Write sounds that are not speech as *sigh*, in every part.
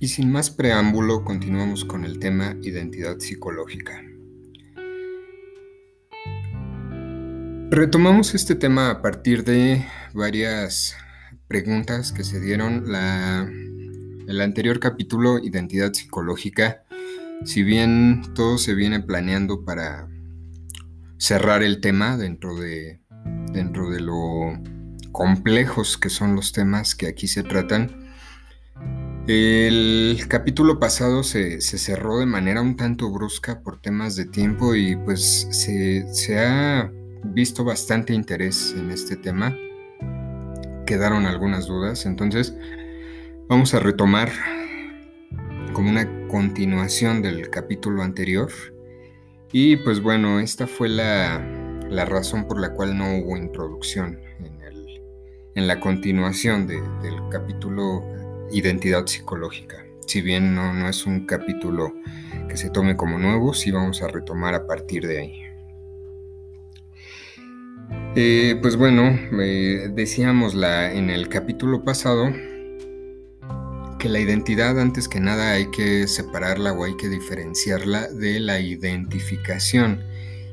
Y sin más preámbulo, continuamos con el tema identidad psicológica. Retomamos este tema a partir de varias preguntas que se dieron. La, el anterior capítulo, identidad psicológica, si bien todo se viene planeando para cerrar el tema dentro de, dentro de lo complejos que son los temas que aquí se tratan, el capítulo pasado se, cerró de manera un tanto brusca por temas de tiempo y pues se, ha visto bastante interés en este tema. Quedaron algunas dudas, entonces vamos a retomar como una continuación del capítulo anterior. Y pues bueno, esta fue la, razón por la cual no hubo introducción en, en la continuación del capítulo identidad psicológica. Si bien no, es un capítulo que se tome como nuevo, sí vamos a retomar a partir de ahí. Eh, pues bueno, eh, decíamos la, en el capítulo pasado que la identidad antes que nada hay que separarla o hay que diferenciarla de la identificación.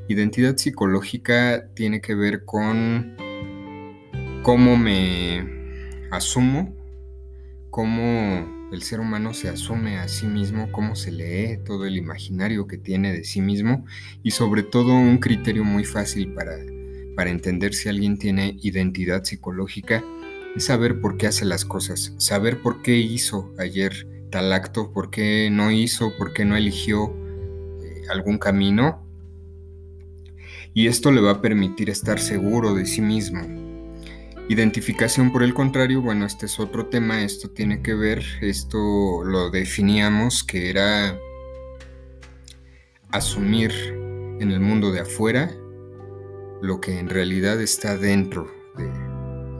Identidad psicológica tiene que ver con cómo me asumo cómo el ser humano se asume a sí mismo, cómo se lee todo el imaginario que tiene de sí mismo y sobre todo un criterio muy fácil para, para entender si alguien tiene identidad psicológica es saber por qué hace las cosas, saber por qué hizo ayer tal acto, por qué no hizo, por qué no eligió eh, algún camino. Y esto le va a permitir estar seguro de sí mismo, Identificación, por el contrario, bueno, este es otro tema, esto tiene que ver, esto lo definíamos que era asumir en el mundo de afuera lo que en realidad está dentro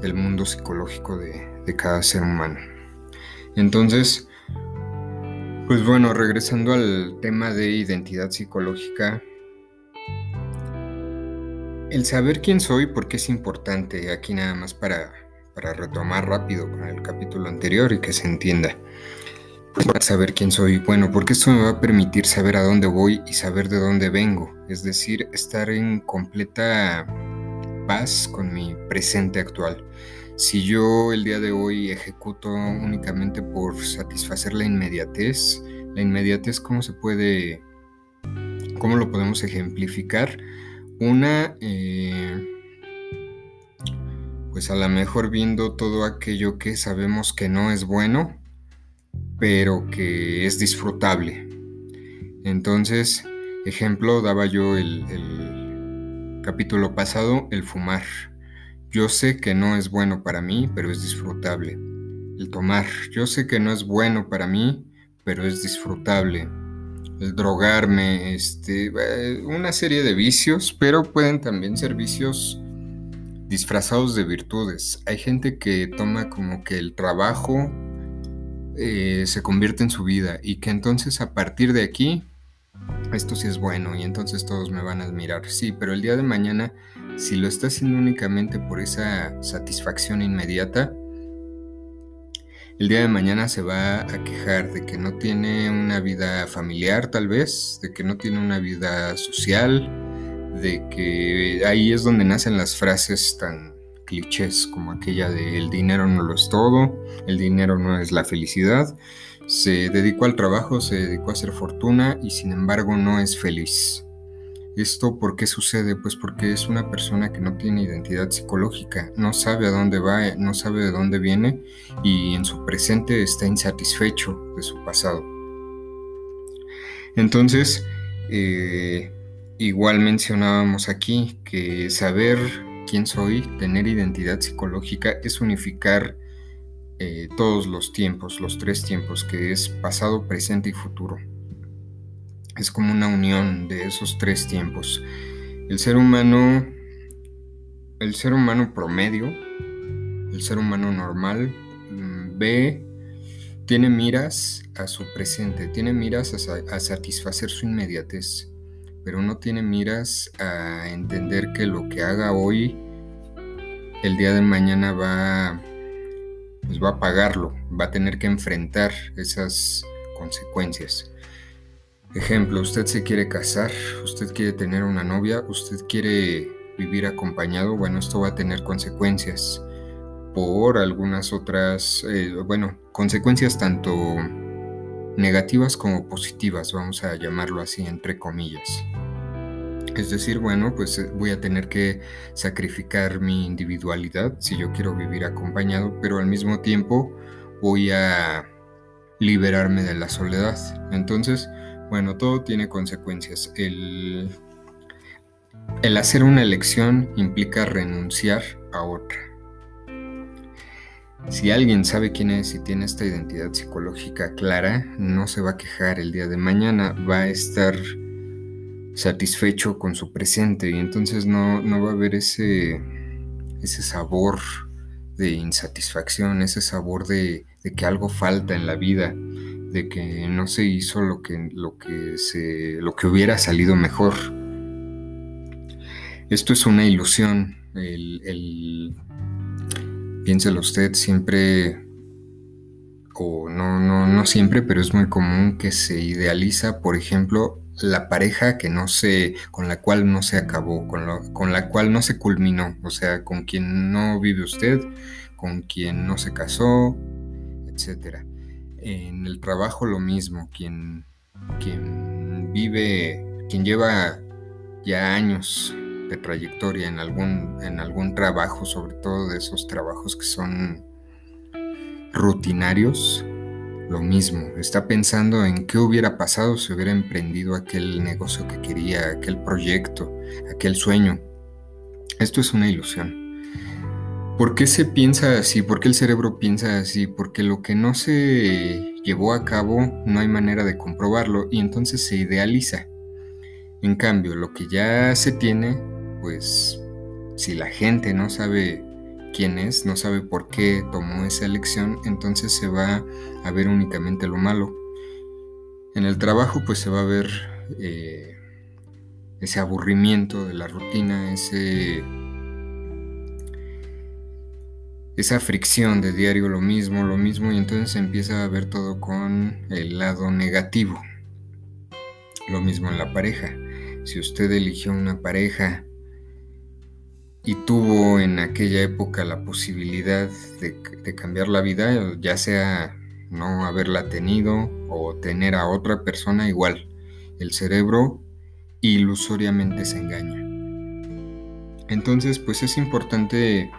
del mundo psicológico de, cada ser humano. Entonces, pues bueno, regresando al tema de identidad psicológica, el saber quién soy, porque es importante, aquí nada más para, para retomar rápido con el capítulo anterior y que se entienda. Para saber quién soy, bueno, porque esto me va a permitir saber a dónde voy y saber de dónde vengo, es decir, estar en completa paz con mi presente actual. Si yo el día de hoy ejecuto únicamente por satisfacer la inmediatez, la inmediatez, ¿cómo se puede, cómo lo podemos ejemplificar? Una, eh, pues a lo mejor viendo todo aquello que sabemos que no es bueno, pero que es disfrutable. Entonces, ejemplo, daba yo el, el capítulo pasado, el fumar. Yo sé que no es bueno para mí, pero es disfrutable. El tomar. Yo sé que no es bueno para mí, pero es disfrutable el drogarme, este, eh, una serie de vicios, pero pueden también ser vicios disfrazados de virtudes. Hay gente que toma como que el trabajo eh, se convierte en su vida y que entonces a partir de aquí, esto sí es bueno y entonces todos me van a admirar. Sí, pero el día de mañana, si lo está haciendo únicamente por esa satisfacción inmediata, el día de mañana se va a quejar de que no tiene una vida familiar tal vez, de que no tiene una vida social, de que ahí es donde nacen las frases tan clichés como aquella de el dinero no lo es todo, el dinero no es la felicidad. Se dedicó al trabajo, se dedicó a hacer fortuna y sin embargo no es feliz. ¿Esto por qué sucede? Pues porque es una persona que no tiene identidad psicológica, no sabe a dónde va, no sabe de dónde viene y en su presente está insatisfecho de su pasado. Entonces, eh, igual mencionábamos aquí que saber quién soy, tener identidad psicológica, es unificar eh, todos los tiempos, los tres tiempos, que es pasado, presente y futuro es como una unión de esos tres tiempos. El ser humano, el ser humano promedio, el ser humano normal, mm, ve, tiene miras a su presente, tiene miras a, satisfacer su inmediatez, pero no tiene miras a entender que lo que haga hoy, el día de mañana va pues va a pagarlo, va a tener que enfrentar esas consecuencias. Ejemplo, usted se quiere casar, usted quiere tener una novia, usted quiere vivir acompañado, bueno, esto va a tener consecuencias por algunas otras, eh, bueno, consecuencias tanto negativas como positivas, vamos a llamarlo así, entre comillas. Es decir, bueno, pues eh, voy a tener que sacrificar mi individualidad si yo quiero vivir acompañado, pero al mismo tiempo voy a liberarme de la soledad. Entonces, bueno, todo tiene consecuencias. El, hacer una elección implica renunciar a otra. Si alguien sabe quién es y tiene esta identidad psicológica clara, no se va a quejar el día de mañana, va a estar satisfecho con su presente y entonces no, no va a haber ese, ese sabor de insatisfacción, ese sabor de, de que algo falta en la vida de que no se hizo lo que, lo que, se, lo que hubiera salido mejor. Esto es una ilusión. El, piénselo usted siempre, o no, no, no siempre, pero es muy común que se idealiza, por ejemplo, la pareja que no se, con la cual no se acabó, con, con la cual no se culminó, o sea, con quien no vive usted, con quien no se casó, etcétera. En el trabajo lo mismo, quien, vive, quien lleva ya años de trayectoria en algún, en algún trabajo, sobre todo de esos trabajos que son rutinarios, lo mismo, está pensando en qué hubiera pasado si hubiera emprendido aquel negocio que quería, aquel proyecto, aquel sueño. Esto es una ilusión. ¿Por qué se piensa así? ¿Por qué el cerebro piensa así? Porque lo que no se llevó a cabo no hay manera de comprobarlo y entonces se idealiza. En cambio, lo que ya se tiene, pues si la gente no sabe quién es, no sabe por qué tomó esa elección, entonces se va a ver únicamente lo malo. En el trabajo pues se va a ver eh, ese aburrimiento de la rutina, ese esa fricción de diario lo mismo, lo mismo, y entonces empieza a ver todo con el lado negativo. Lo mismo en la pareja. Si usted eligió una pareja y tuvo en aquella época la posibilidad de, de, cambiar la vida, ya sea no haberla tenido o tener a otra persona igual, el cerebro ilusoriamente se engaña. Entonces, pues es importante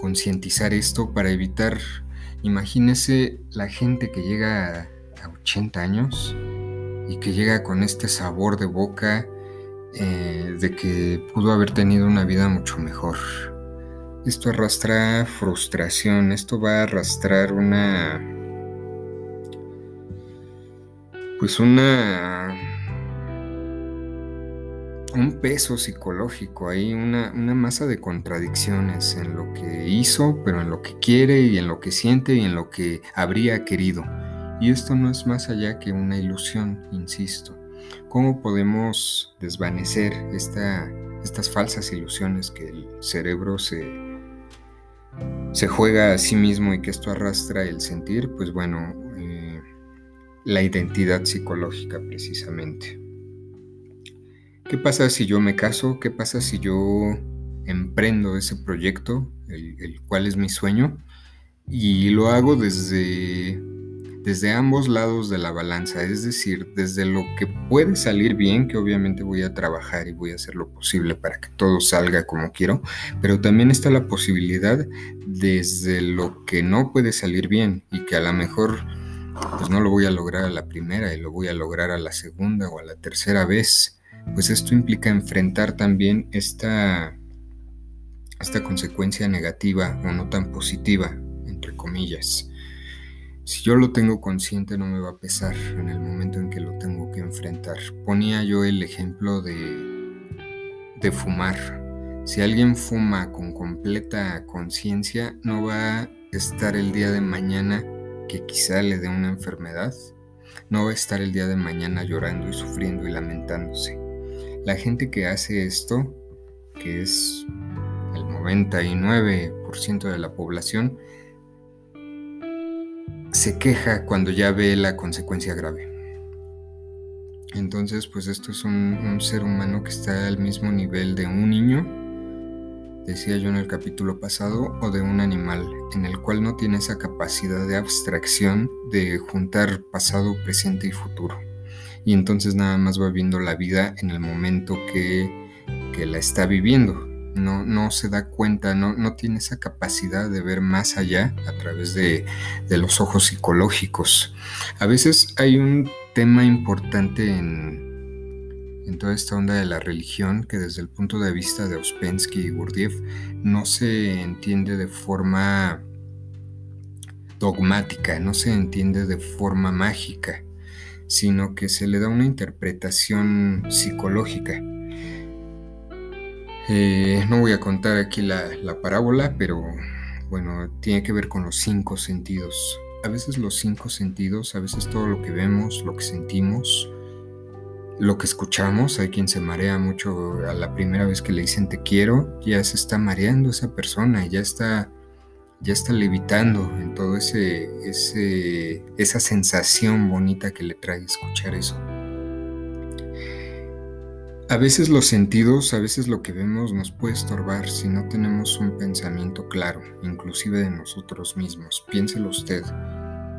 concientizar esto para evitar, imagínese la gente que llega a 80 años y que llega con este sabor de boca eh, de que pudo haber tenido una vida mucho mejor. Esto arrastra frustración, esto va a arrastrar una... pues una un peso psicológico, hay una, masa de contradicciones en lo que hizo, pero en lo que quiere y en lo que siente y en lo que habría querido. Y esto no es más allá que una ilusión, insisto. ¿Cómo podemos desvanecer esta, estas falsas ilusiones que el cerebro se, se juega a sí mismo y que esto arrastra el sentir? Pues bueno, eh, la identidad psicológica precisamente. ¿Qué pasa si yo me caso? ¿Qué pasa si yo emprendo ese proyecto, el, cual es mi sueño? Y lo hago desde, desde ambos lados de la balanza, es decir, desde lo que puede salir bien, que obviamente voy a trabajar y voy a hacer lo posible para que todo salga como quiero, pero también está la posibilidad desde lo que no puede salir bien y que a lo mejor pues no lo voy a lograr a la primera y lo voy a lograr a la segunda o a la tercera vez pues esto implica enfrentar también esta, esta consecuencia negativa o no tan positiva, entre comillas. Si yo lo tengo consciente no me va a pesar en el momento en que lo tengo que enfrentar. Ponía yo el ejemplo de, de fumar. Si alguien fuma con completa conciencia, no va a estar el día de mañana que quizá le dé una enfermedad. No va a estar el día de mañana llorando y sufriendo y lamentándose. La gente que hace esto, que es el 99% de la población, se queja cuando ya ve la consecuencia grave. Entonces, pues esto es un, ser humano que está al mismo nivel de un niño, decía yo en el capítulo pasado, o de un animal, en el cual no tiene esa capacidad de abstracción de juntar pasado, presente y futuro. Y entonces nada más va viendo la vida en el momento que, que la está viviendo. No, no, se da cuenta, no, no, tiene esa capacidad de ver más allá a través de, de los ojos psicológicos. A veces hay un tema importante en, toda esta onda de la religión que desde el punto de vista de Ouspensky y Gurdjieff no se entiende de forma dogmática, no se entiende de forma mágica, sino que se le da una interpretación psicológica. Eh, no voy a contar aquí la, la parábola, pero bueno, tiene que ver con los cinco sentidos a veces los cinco sentidos, a veces todo lo que vemos, lo que sentimos, lo que escuchamos, hay quien se marea mucho a la primera vez que le dicen te quiero, ya se está mareando esa persona, ya está ya está levitando en todo ese, esa sensación bonita que le trae escuchar eso. A veces los sentidos, a veces lo que vemos nos puede estorbar si no tenemos un pensamiento claro, inclusive de nosotros mismos. Piénselo usted.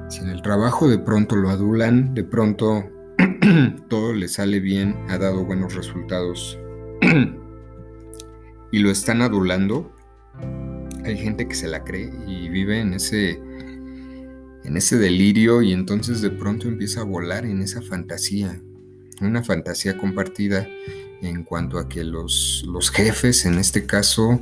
Si en el trabajo de pronto lo adulan, de pronto *clears throat* todo le sale bien, ha dado buenos resultados *clears throat* y lo están adulando, hay gente que se la cree y vive en ese en ese delirio y entonces de pronto empieza a volar en esa fantasía, una fantasía compartida en cuanto a que los, los jefes, en este caso,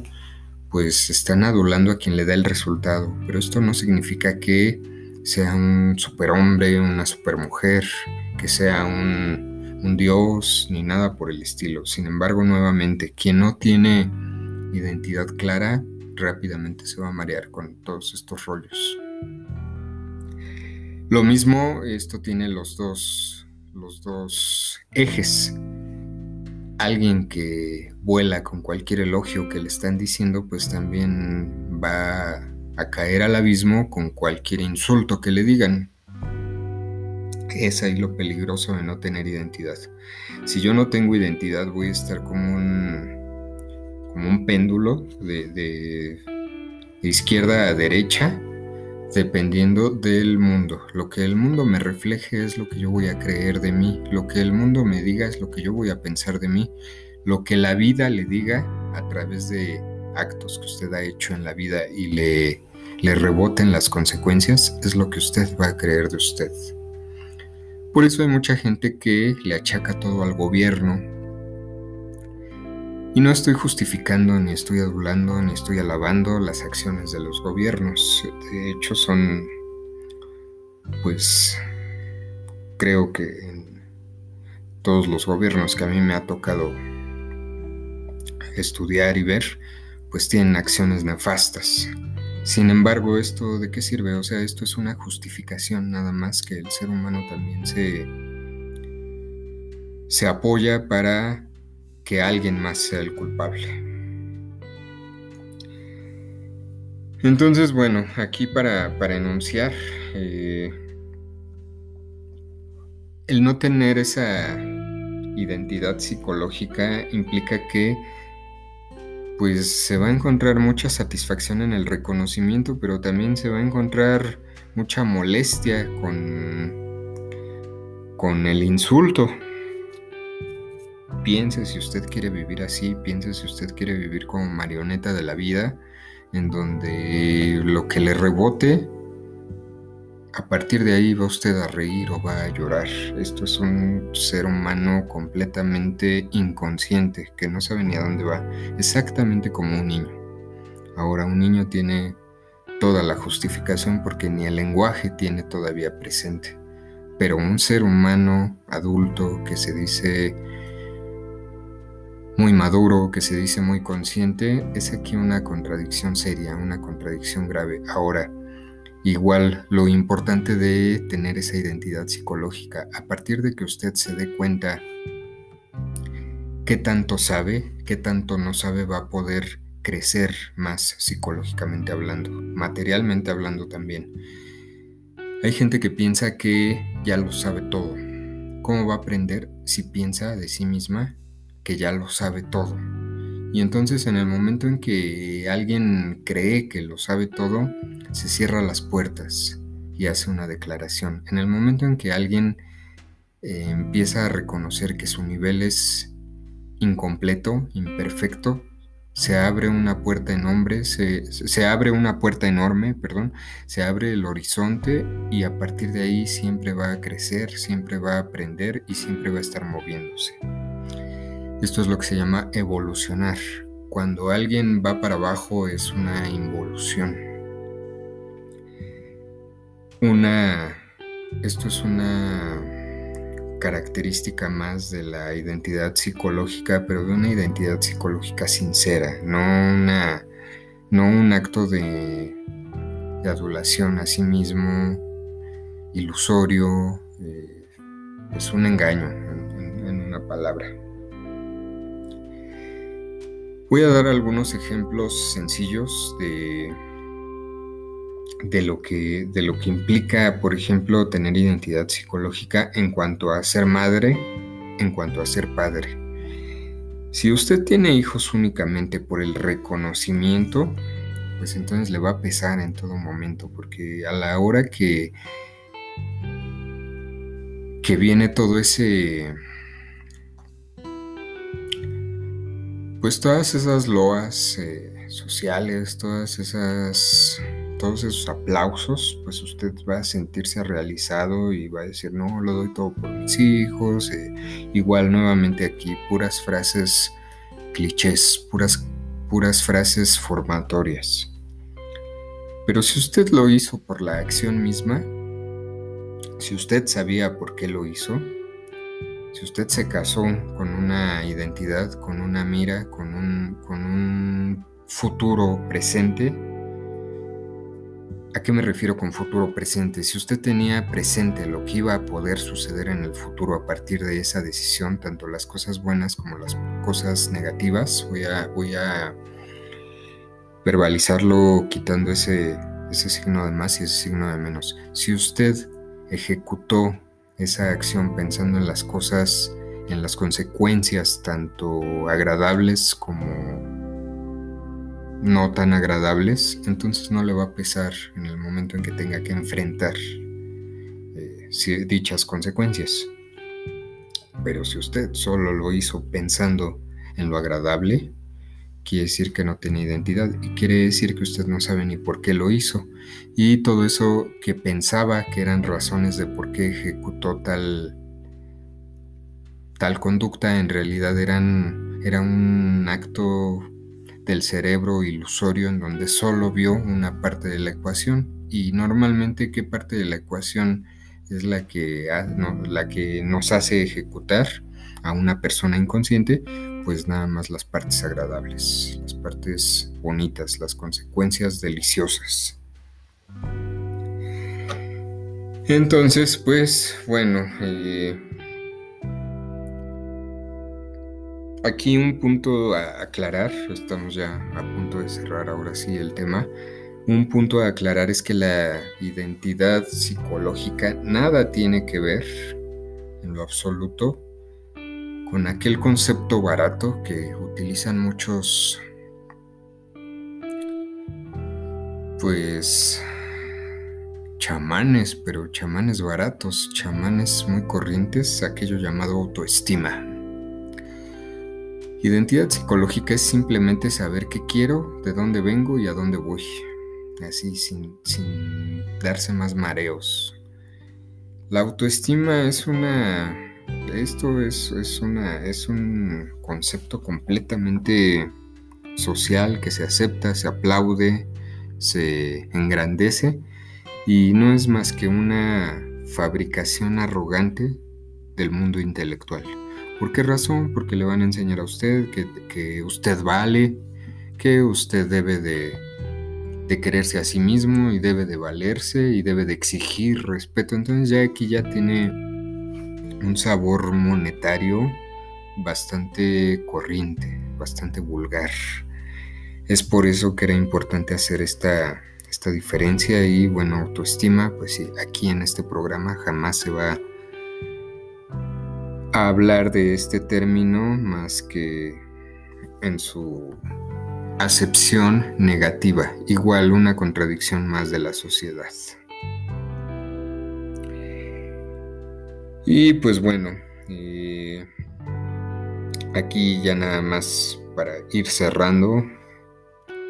pues están adulando a quien le da el resultado. Pero esto no significa que sea un superhombre, una supermujer, que sea un, un dios, ni nada por el estilo. Sin embargo, nuevamente, quien no tiene identidad clara, rápidamente se va a marear con todos estos rollos. Lo mismo, esto tiene los dos, los dos ejes alguien que vuela con cualquier elogio que le están diciendo, pues también va a caer al abismo con cualquier insulto que le digan. Es ahí lo peligroso de no tener identidad. Si yo no tengo identidad, voy a estar como un, como un péndulo de, de izquierda a derecha dependiendo del mundo. Lo que el mundo me refleje es lo que yo voy a creer de mí. Lo que el mundo me diga es lo que yo voy a pensar de mí. Lo que la vida le diga a través de actos que usted ha hecho en la vida y le, le reboten las consecuencias es lo que usted va a creer de usted. Por eso hay mucha gente que le achaca todo al gobierno, y no estoy justificando, ni estoy adulando, ni estoy alabando las acciones de los gobiernos. De hecho, son, pues, creo que en todos los gobiernos que a mí me ha tocado estudiar y ver, pues tienen acciones nefastas. Sin embargo, ¿esto de qué sirve? O sea, esto es una justificación nada más que el ser humano también se, se apoya para que alguien más sea el culpable. Entonces, bueno, aquí para, para enunciar, eh, el no tener esa identidad psicológica implica que pues se va a encontrar mucha satisfacción en el reconocimiento, pero también se va a encontrar mucha molestia con, con el insulto, piense si usted quiere vivir así, piense si usted quiere vivir como marioneta de la vida, en donde lo que le rebote, a partir de ahí va usted a reír o va a llorar. Esto es un ser humano completamente inconsciente, que no sabe ni a dónde va, exactamente como un niño. Ahora un niño tiene toda la justificación porque ni el lenguaje tiene todavía presente. Pero un ser humano adulto que se dice muy maduro, que se dice muy consciente, es aquí una contradicción seria, una contradicción grave. Ahora, igual lo importante de tener esa identidad psicológica, a partir de que usted se dé cuenta qué tanto sabe, qué tanto no sabe, va a poder crecer más psicológicamente hablando, materialmente hablando también. Hay gente que piensa que ya lo sabe todo. ¿Cómo va a aprender si piensa de sí misma que ya lo sabe todo? Y entonces en el momento en que alguien cree que lo sabe todo, se cierra las puertas y hace una declaración. En el momento en que alguien eh, empieza a reconocer que su nivel es incompleto, imperfecto, se abre una puerta enorme, se, se, abre una puerta enorme, perdón, se abre el horizonte y a partir de ahí siempre va a crecer, siempre va a aprender y siempre va a estar moviéndose. Esto es lo que se llama evolucionar. Cuando alguien va para abajo es una involución. Una esto es una característica más de la identidad psicológica, pero de una identidad psicológica sincera, no, una, no un acto de, adulación a sí mismo, ilusorio, eh, es un engaño en una palabra. Voy a dar algunos ejemplos sencillos de de lo que, de lo que implica, por ejemplo, tener identidad psicológica en cuanto a ser madre, en cuanto a ser padre. Si usted tiene hijos únicamente por el reconocimiento, pues entonces le va a pesar en todo momento, porque a la hora que, que viene todo ese, pues todas esas loas eh, sociales, todas esas todos esos aplausos, pues usted va a sentirse realizado y va a decir, no, lo doy todo por mis hijos. Eh, igual nuevamente aquí, puras frases clichés, puras, puras frases formatorias. Pero si usted lo hizo por la acción misma, si usted sabía por qué lo hizo, si usted se casó con una identidad, con una mira, con un, futuro presente, ¿A qué me refiero con futuro presente? Si usted tenía presente lo que iba a poder suceder en el futuro a partir de esa decisión, tanto las cosas buenas como las cosas negativas, voy a, verbalizarlo quitando ese signo de más y ese signo de menos. Si usted ejecutó esa acción pensando en las cosas, en las consecuencias tanto agradables como no tan agradables, entonces no le va a pesar en el momento en que tenga que enfrentar eh, dichas consecuencias. Pero si usted solo lo hizo pensando en lo agradable, quiere decir que no tiene identidad y quiere decir que usted no sabe ni por qué lo hizo. Y todo eso que pensaba que eran razones de por qué ejecutó tal, tal conducta, en realidad eran, era un acto del cerebro ilusorio en donde solo vio una parte de la ecuación y normalmente qué parte de la ecuación es la que, la que nos hace ejecutar a una persona inconsciente, pues nada más las partes agradables, las partes bonitas, las consecuencias deliciosas. Entonces, pues bueno, eh, Aquí un punto a aclarar, estamos ya a punto de cerrar ahora sí el tema. Un punto a aclarar es que la identidad psicológica nada tiene que ver en lo absoluto con aquel concepto barato que utilizan muchos pues chamanes, pero chamanes baratos, chamanes muy corrientes, aquello llamado autoestima. Identidad psicológica es simplemente saber qué quiero, de dónde vengo y a dónde voy. Así, sin, darse más mareos. La autoestima es una... Esto es, es, una, es un concepto completamente social que se acepta, se aplaude, se engrandece y no es más que una fabricación arrogante del mundo intelectual. ¿Por qué razón? Porque le van a enseñar a usted que, usted vale, que usted debe de, de, quererse a sí mismo y debe de valerse y debe de exigir respeto. Entonces ya aquí ya tiene un sabor monetario bastante corriente, bastante vulgar. Es por eso que era importante hacer esta, esta diferencia y bueno, autoestima, pues sí, aquí en este programa jamás se va a hablar de este término más que en su acepción negativa, igual una contradicción más de la sociedad. Y pues bueno, eh, aquí ya nada más para ir cerrando,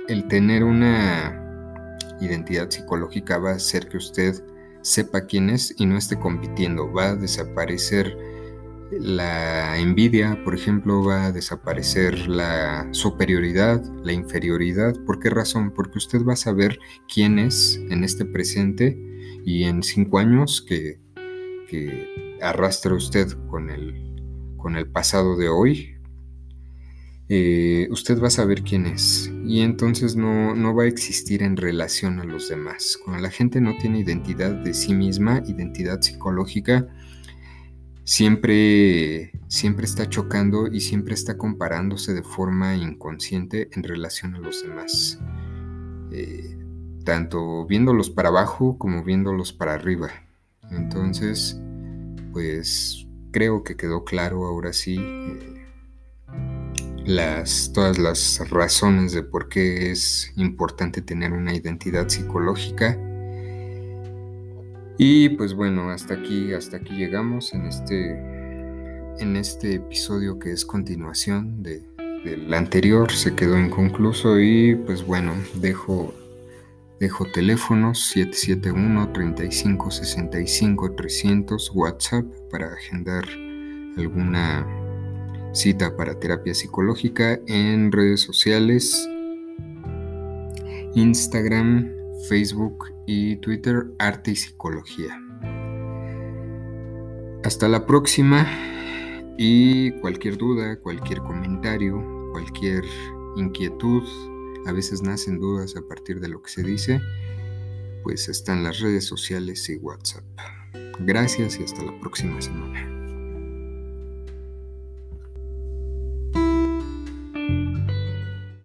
el tener una identidad psicológica va a hacer que usted sepa quién es y no esté compitiendo, va a desaparecer la envidia, por ejemplo, va a desaparecer la superioridad, la inferioridad. ¿Por qué razón? Porque usted va a saber quién es en este presente y en cinco años que, arrastra usted con el, con el pasado de hoy, eh, usted va a saber quién es y entonces no, no, va a existir en relación a los demás. Cuando la gente no tiene identidad de sí misma, identidad psicológica, siempre, siempre está chocando y siempre está comparándose de forma inconsciente en relación a los demás. Eh, tanto viéndolos para abajo como viéndolos para arriba. Entonces, pues creo que quedó claro ahora sí eh, las, todas las razones de por qué es importante tener una identidad psicológica. Y pues bueno, hasta aquí, hasta aquí llegamos en este, en este episodio que es continuación de, del anterior, se quedó inconcluso y pues bueno, dejo, dejo teléfonos 771 3565 300 WhatsApp para agendar alguna cita para terapia psicológica en redes sociales, Instagram, Facebook y Twitter Arte y Psicología. Hasta la próxima y cualquier duda, cualquier comentario, cualquier inquietud, a veces nacen dudas a partir de lo que se dice, pues están las redes sociales y WhatsApp. Gracias y hasta la próxima semana.